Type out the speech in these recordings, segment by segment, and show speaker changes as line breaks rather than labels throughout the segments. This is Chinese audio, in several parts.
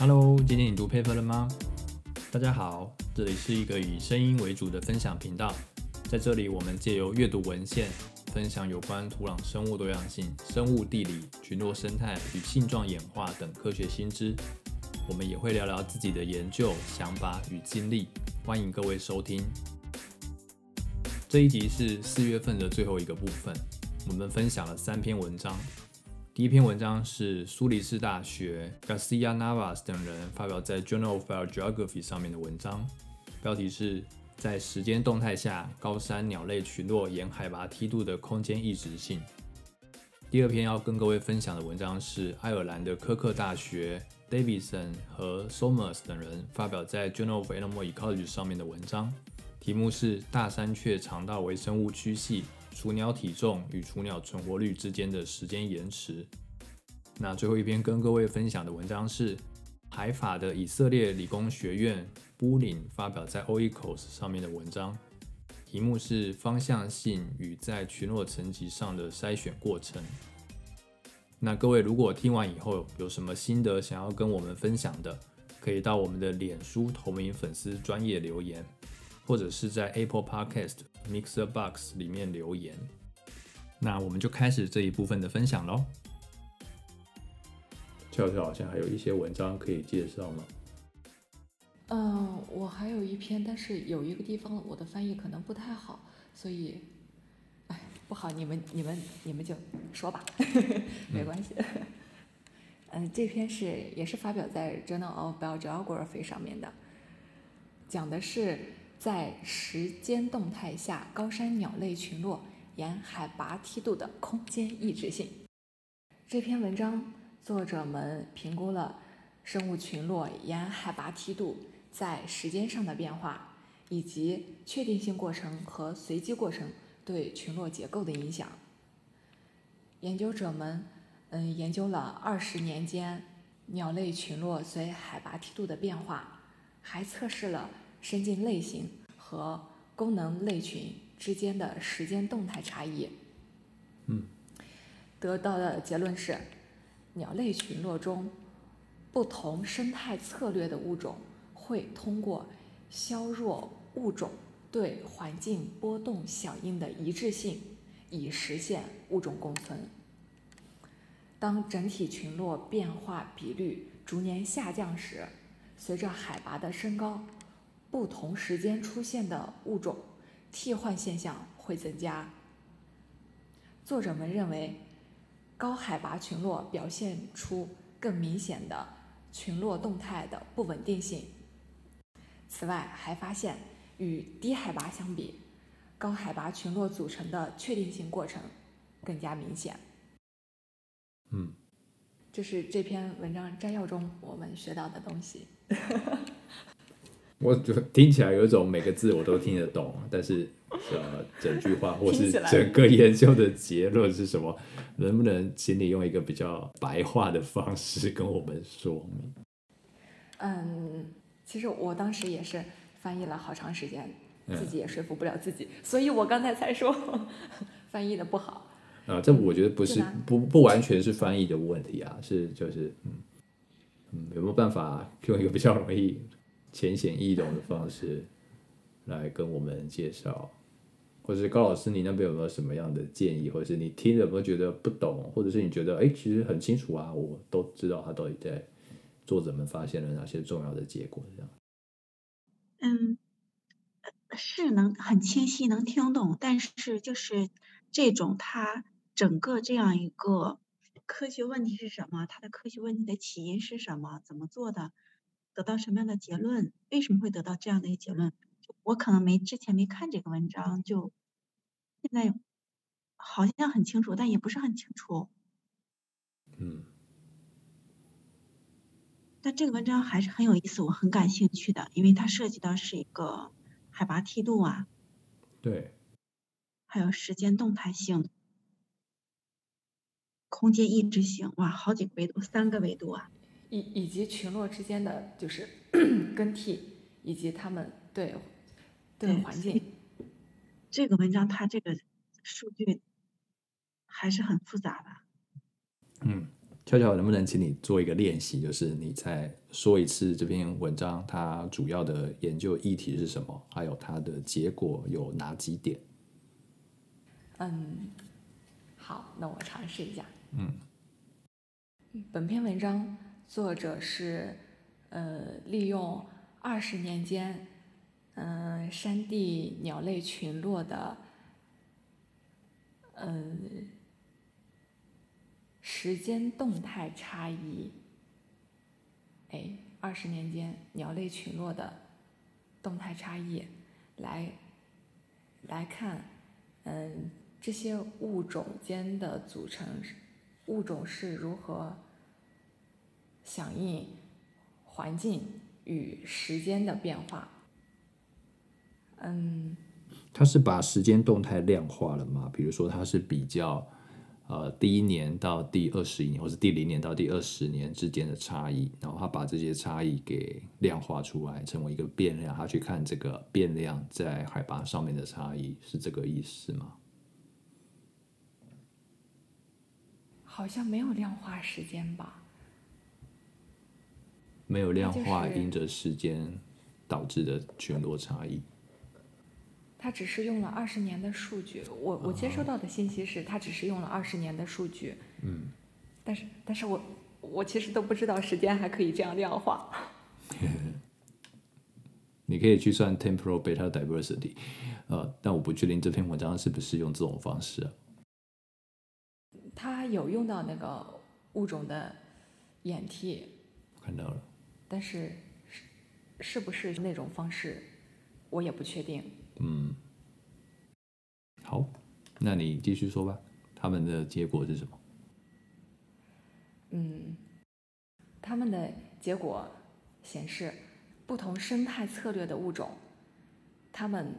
Hello，今天你读 paper 了吗？大家好，这里是一个以声音为主的分享频道，在这里我们借由阅读文献，分享有关土壤生物多样性、生物地理、群落生态与性状演化等科学新知。我们也会聊聊自己的研究想法与经历，欢迎各位收听。这一集是四月份的最后一个部分，我们分享了三篇文章。第一篇文章是苏黎世大学 Garcia Navas 等人发表在 Journal of Biogeography 上面的文章，标题是在时间动态下高山鸟类群落沿海拔梯度的空间异质性。第二篇要跟各位分享的文章是爱尔兰的科克大学 Davidson 和 Somers 等人发表在 Journal of Animal Ecology 上面的文章，题目是大山雀肠道微生物区系。雏鸟体重与雏鸟存活率之间的时间延迟。那最后一篇跟各位分享的文章是海法的以色列理工学院布林发表在 Oikos 上面的文章，题目是方向性与在群落层级上的筛选过程。那各位如果听完以后有什么心得想要跟我们分享的，可以到我们的脸书同名粉丝专业留言。或者是在 Apple Podcast Mixer Box 里面留言，那我们就开始这一部分的分享喽。俏俏好像还有一些文章可以介绍吗？
嗯，我还有一篇，但是有一个地方我的翻译可能不太好，所以，哎，不好，你们你们你们就说吧，没关系。嗯，这篇是也是发表在 Journal of Biogeography 上面的，讲的是。在时间动态下，高山鸟类群落沿海拔梯度的空间异质性。这篇文章作者们评估了生物群落沿海拔梯度在时间上的变化，以及确定性过程和随机过程对群落结构的影响。研究者们，嗯，研究了二十年间鸟类群落随海拔梯度的变化，还测试了。生境类型和功能类群之间的时间动态差异，
嗯，
得到的结论是，鸟类群落中不同生态策略的物种会通过削弱物种对环境波动响应的一致性，以实现物种共存。当整体群落变化比率逐年下降时，随着海拔的升高。不同时间出现的物种替换现象会增加。作者们认为，高海拔群落表现出更明显的群落动态的不稳定性。此外，还发现与低海拔相比，高海拔群落组成的确定性过程更加明显。
嗯，
这是这篇文章摘要中我们学到的东西。
我就听起来有一种每个字我都听得懂，但是呃，整句话或是整个研究的结论是什么，能不能请你用一个比较白话的方式跟我们说明？
嗯，其实我当时也是翻译了好长时间，自己也说服不了自己，所以我刚才才说 翻译的不好。
啊，这我觉得不是不不完全是翻译的问题啊，是就是嗯嗯，有没有办法用一个比较容易？浅显易懂的方式来跟我们介绍，或者是高老师，你那边有没有什么样的建议，或者是你听了有没有觉得不懂，或者是你觉得哎，其实很清楚啊，我都知道他到底在作者们发现了哪些重要的结果，这样。
嗯，是能很清晰能听懂，但是就是这种他整个这样一个科学问题是什么，它的科学问题的起因是什么，怎么做的？得到什么样的结论？为什么会得到这样的一个结论？我可能没之前没看这个文章，就现在好像很清楚，但也不是很清楚。
嗯。
但这个文章还是很有意思，我很感兴趣的，因为它涉及到是一个海拔梯度啊。
对。
还有时间动态性、空间异质性，哇，好几个维度，三个维度啊。
以以及群落之间的就是 更替，以及他们对对环境，
这个文章它这个数据还是很复杂的。
嗯，悄悄能不能请你做一个练习，就是你再说一次这篇文章它主要的研究议题是什么，还有它的结果有哪几点？
嗯，好，那我尝试一下。嗯，本篇文章作者是呃利用二十年间嗯山地鸟类群落的嗯时间动态差异，哎，二十年间鸟类群落的动态差异来来看，嗯。这些物种间的组成，物种是如何响应环境与时间的变化？嗯，
它是把时间动态量化了吗？比如说，它是比较呃第一年到第二十一年，或是第零年到第二十年之间的差异，然后它把这些差异给量化出来，成为一个变量，它去看这个变量在海拔上面的差异，是这个意思吗？
好像没有量化时间吧？
没有量化因着时间导致的群落差异。
他只是用了二十年的数据，我我接收到的信息是他只是用了二十年的数据。
嗯。
但是，但是我我其实都不知道时间还可以这样量化。
你可以去算 temporal beta diversity，呃，但我不确定这篇文章是不是用这种方式。
他有用到那个物种的演替，
看到了，
但是是是不是那种方式，我也不确定。
嗯，好，那你继续说吧，他们的结果是什么？
嗯，他们的结果显示，不同生态策略的物种，他们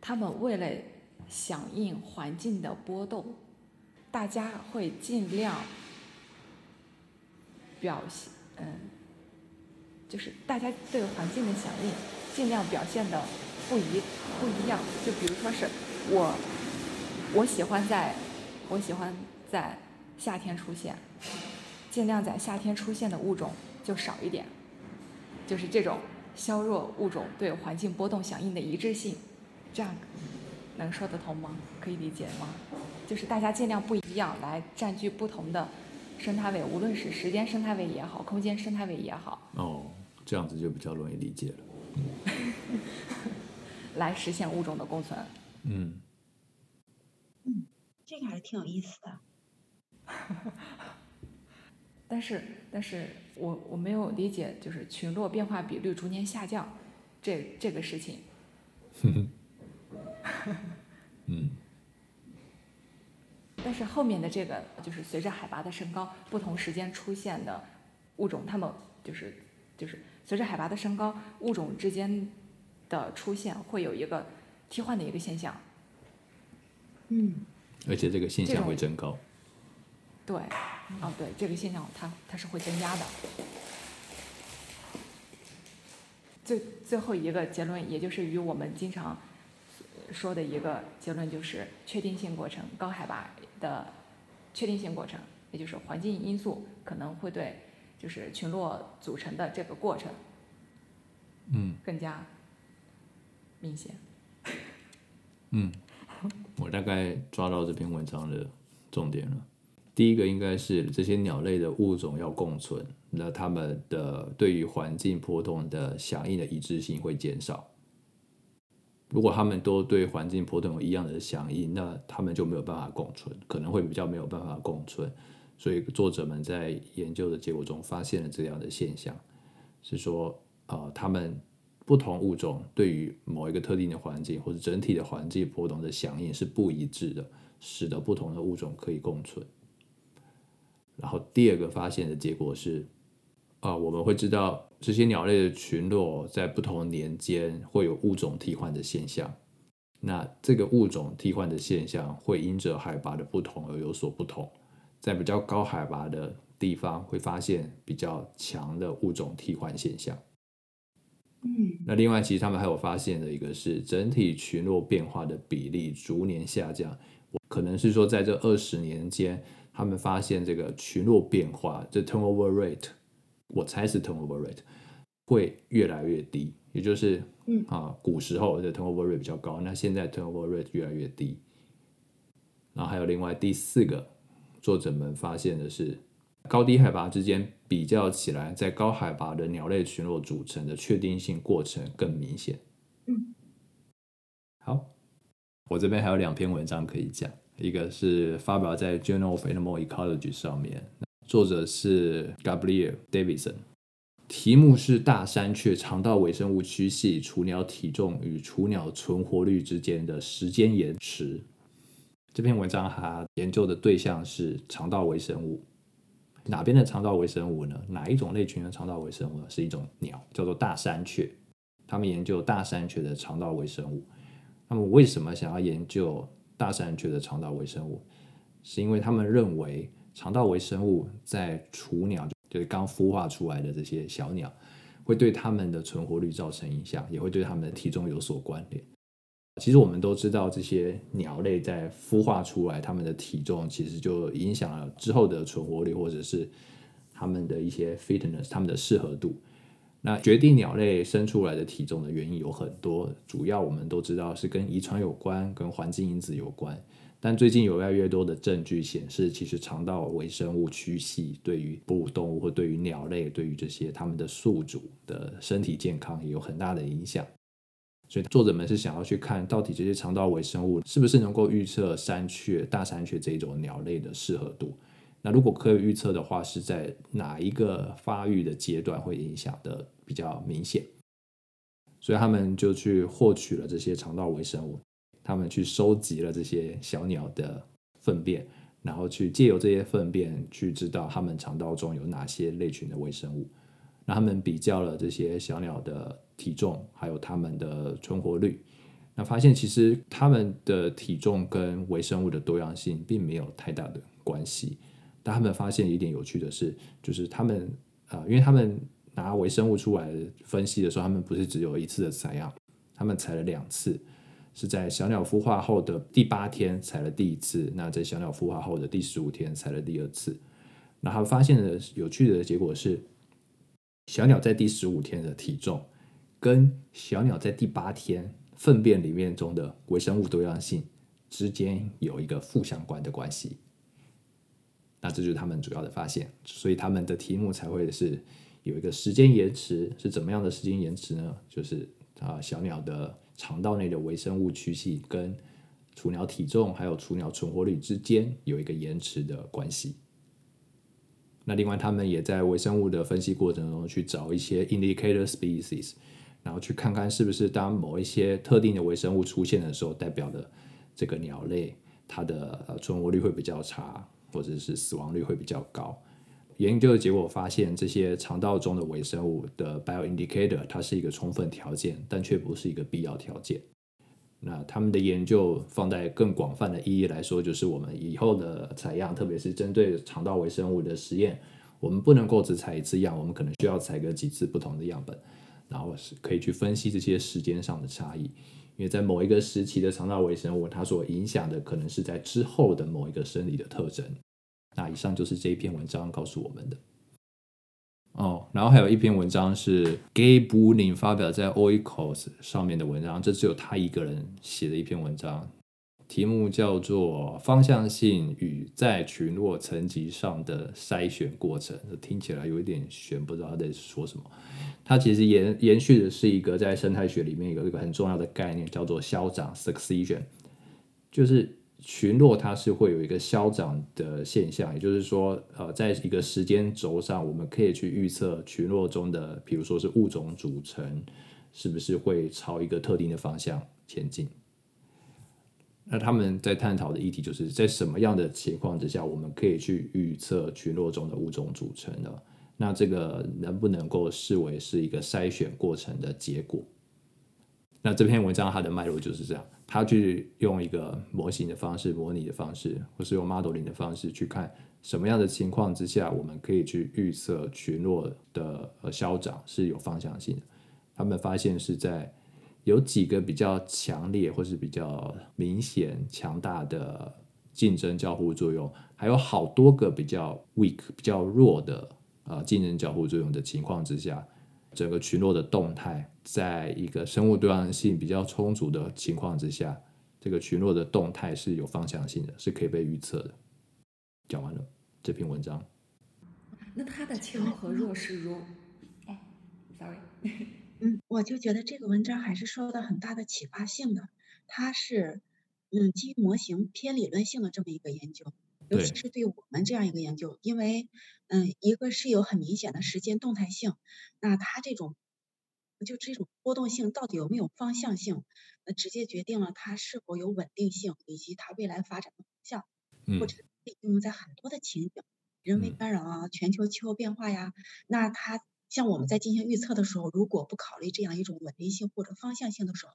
他们为了响应环境的波动。大家会尽量表现，嗯，就是大家对环境的响应，尽量表现的不一不一样。就比如说是我，我喜欢在，我喜欢在夏天出现，尽量在夏天出现的物种就少一点，就是这种削弱物种对环境波动响应的一致性，这样能说得通吗？可以理解吗？就是大家尽量不一样，来占据不同的生态位，无论是时间生态位也好，空间生态位也好。
哦，这样子就比较容易理解了。
来实现物种的共存。
嗯。嗯，这个还是挺有意思的。
但是，但是我我没有理解，就是群落变化比率逐年下降，这这个事情。
嗯。
但是后面的这个就是随着海拔的升高，不同时间出现的物种，它们就是就是随着海拔的升高，物种之间的出现会有一个替换的一个现象。
嗯，
而且这个现象会增高。
对，哦对，这个现象它它是会增加的。最最后一个结论，也就是与我们经常说的一个结论，就是确定性过程，高海拔。的确定性过程，也就是环境因素可能会对，就是群落组成的这个过程，
嗯，
更加明显。
嗯，我大概抓到这篇文章的重点了。第一个应该是这些鸟类的物种要共存，那它们的对于环境波动的响应的一致性会减少。如果他们都对环境波动有一样的响应，那他们就没有办法共存，可能会比较没有办法共存。所以作者们在研究的结果中发现了这样的现象，是说，呃，他们不同物种对于某一个特定的环境或者整体的环境波动的响应是不一致的，使得不同的物种可以共存。然后第二个发现的结果是。啊，我们会知道这些鸟类的群落在不同年间会有物种替换的现象。那这个物种替换的现象会因着海拔的不同而有所不同。在比较高海拔的地方会发现比较强的物种替换现象。
嗯，
那另外其实他们还有发现的一个是整体群落变化的比例逐年下降，可能是说在这二十年间。他们发现这个群落变化，这 turnover rate，我猜是 turnover rate 会越来越低，也就是
嗯
啊，古时候的 turnover rate 比较高，那现在 turnover rate 越来越低。然后还有另外第四个，作者们发现的是，高低海拔之间比较起来，在高海拔的鸟类群落组成的确定性过程更明显。
嗯，
好，我这边还有两篇文章可以讲，一个是发表在 Journal of Animal Ecology 上面，作者是 Gabriel Davidson，题目是大山雀肠道微生物区系、雏鸟体重与雏鸟存活率之间的时间延迟。这篇文章它研究的对象是肠道微生物，哪边的肠道微生物呢？哪一种类群的肠道微生物呢？是一种鸟，叫做大山雀。他们研究大山雀的肠道微生物。那么为什么想要研究大山雀的肠道微生物？是因为他们认为肠道微生物在雏鸟，就是刚孵化出来的这些小鸟，会对它们的存活率造成影响，也会对它们的体重有所关联。其实我们都知道，这些鸟类在孵化出来，它们的体重其实就影响了之后的存活率，或者是它们的一些 fitness，它们的适合度。那决定鸟类生出来的体重的原因有很多，主要我们都知道是跟遗传有关，跟环境因子有关。但最近有越来越多的证据显示，其实肠道微生物区系对于哺乳动物或对于鸟类，对于这些它们的宿主的身体健康也有很大的影响。所以作者们是想要去看到底这些肠道微生物是不是能够预测山雀、大山雀这种鸟类的适合度。那如果可以预测的话，是在哪一个发育的阶段会影响的比较明显？所以他们就去获取了这些肠道微生物，他们去收集了这些小鸟的粪便，然后去借由这些粪便去知道它们肠道中有哪些类群的微生物。那他们比较了这些小鸟的体重，还有它们的存活率，那发现其实它们的体重跟微生物的多样性并没有太大的关系。但他们发现一点有趣的是，就是他们啊、因为他们拿微生物出来分析的时候，他们不是只有一次的采样，他们采了两次，是在小鸟孵化后的第八天采了第一次，那在小鸟孵化后的第十五天采了第二次。那他发现的有趣的结果是，小鸟在第十五天的体重跟小鸟在第八天粪便里面中的微生物多样性之间有一个负相关的关系。那这就是他们主要的发现，所以他们的题目才会是有一个时间延迟，是怎么样的时间延迟呢？就是啊，小鸟的肠道内的微生物区系跟雏鸟体重还有雏鸟存活率之间有一个延迟的关系。那另外，他们也在微生物的分析过程中去找一些 indicator species，然后去看看是不是当某一些特定的微生物出现的时候，代表的这个鸟类它的呃存活率会比较差，或者是死亡率会比较高。研究的结果发现，这些肠道中的微生物的 bioindicator 它是一个充分条件，但却不是一个必要条件。那他们的研究放在更广泛的意义来说，就是我们以后的采样，特别是针对肠道微生物的实验，我们不能够只采一次样，我们可能需要采个几次不同的样本，然后是可以去分析这些时间上的差异。因为在某一个时期的肠道微生物，它所影响的可能是在之后的某一个生理的特征。那以上就是这一篇文章告诉我们的。哦，然后还有一篇文章是 Gay Bulling 发表在 Oikos 上面的文章，这只有他一个人写的一篇文章，题目叫做《方向性与在群落层级上的筛选过程》，听起来有一点悬，不知道他在说什么。它其实延延续的是一个在生态学里面有一个很重要的概念，叫做消长 （succession），就是群落它是会有一个消长的现象，也就是说，呃，在一个时间轴上，我们可以去预测群落中的，比如说是物种组成，是不是会朝一个特定的方向前进。那他们在探讨的议题就是在什么样的情况之下，我们可以去预测群落中的物种组成呢？那这个能不能够视为是一个筛选过程的结果？那这篇文章它的脉络就是这样，他去用一个模型的方式、模拟的方式，或是用 modeling 的方式去看什么样的情况之下，我们可以去预测群落的呃消长是有方向性的。他们发现是在有几个比较强烈或是比较明显、强大的竞争交互作用，还有好多个比较 weak、比较弱的呃竞争交互作用的情况之下，整个群落的动态，在一个生物多样性比较充足的情况之下，这个群落的动态是有方向性的，是可以被预测的。讲完了这篇文章，
那它的强和弱是如，哎，sorry，
嗯，我就觉得这个文章还是受到很大的启发性的，它是嗯基于模型偏理论性的这么一个研究，尤其是对我们这样一个研究，因为嗯一个是有很明显的时间动态性，那它这种就这种波动性到底有没有方向性，那直接决定了它是否有稳定性以及它未来发展的方向。
嗯
或者可以应用在很多的情景，人为
嗯
干扰啊、全球气候变化呀。那它像我们在进行预测的时候，如果不考虑这样一种稳定性或者方向性的时候，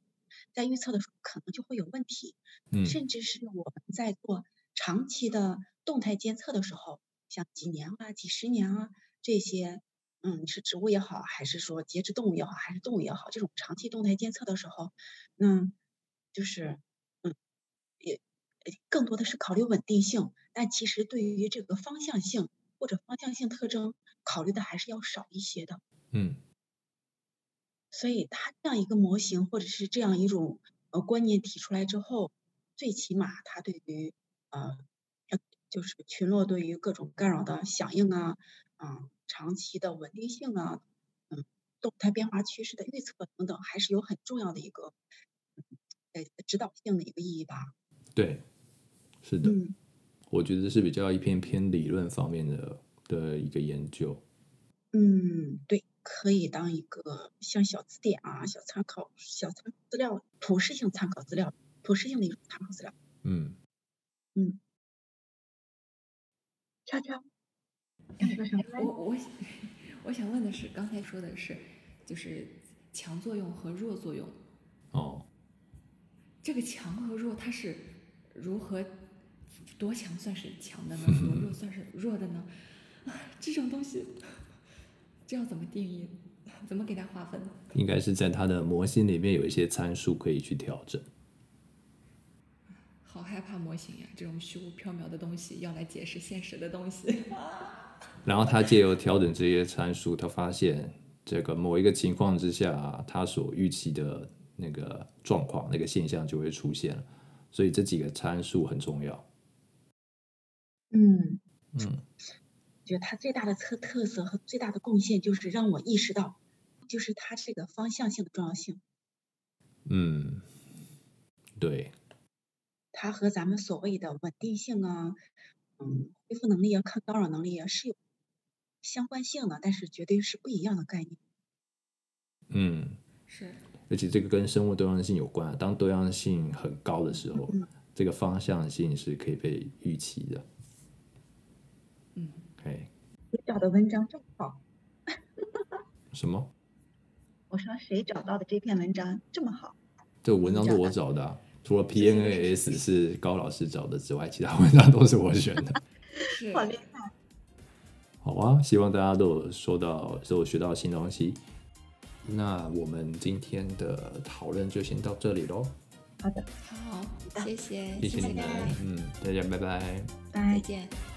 在预测的时候可能就会有问题，
嗯
甚至是我们在做长期的动态监测的时候，像几年啊、几十年啊这些。嗯，是植物也好，还是说节肢动物也好，还是动物也好，这种长期动态监测的时候，那就是嗯，也呃更多的是考虑稳定性，但其实对于这个方向性或者方向性特征考虑的还是要少一些的。
嗯
所以它这样一个模型或者是这样一种呃观念提出来之后，最起码它对于呃呃就是群落对于各种干扰的响应啊，啊、长期的稳定性啊，嗯，动态变化趋势的预测等等，还是有很重要的一个嗯呃指导性的一个意义吧。
对，是的。
嗯。
我觉得是比较一篇偏理论方面的的一个研究。
嗯，对，可以当一个像小字典啊、小参考、小参考资料、普适性参考资料、普适性的一种参考资料。
嗯，
嗯，悄悄？
我我 我想问的是，刚才说的是就是强作用和弱作用，
哦，
这个强和弱它是如何多强算是强的呢？多弱算是弱的呢？啊，这种东西这要怎么定义？怎么给它划分呢？
应该是在它的模型里面有一些参数可以去调整。
好害怕模型呀，这种虚无缥缈的东西要来解释现实的东西。
然后他借由调整这些参数，他发现这个某一个情况之下，他所预期的那个状况、那个现象就会出现了。所以这几个参数很重要。
嗯，
嗯
觉得他最大的特特色和最大的贡献就是让我意识到，就是他这个方向性的重要性。
嗯，对，
它和咱们所谓的稳定性啊，嗯，恢复能力啊、抗干扰能力啊是有相关性的，但是绝对是不一样的概念。
嗯，
是，
而且这个跟生物多样性有关。当多样性很高的时候，
嗯
这个方向性是可以被预期的。
嗯，
哎，
你找的文章这么好？
什么？
我说谁找到的这篇文章这么好？
这文章是我找的啊、除了 PNAS 是高老师找的之外，其他文章都是我选的。
是
好厉害！
好啊，希望大家都有收到，都有学到新东西。那我们今天的讨论就先到这里喽，
好的，
好，谢谢，
谢谢你们，嗯，大家拜拜。
拜
再。见。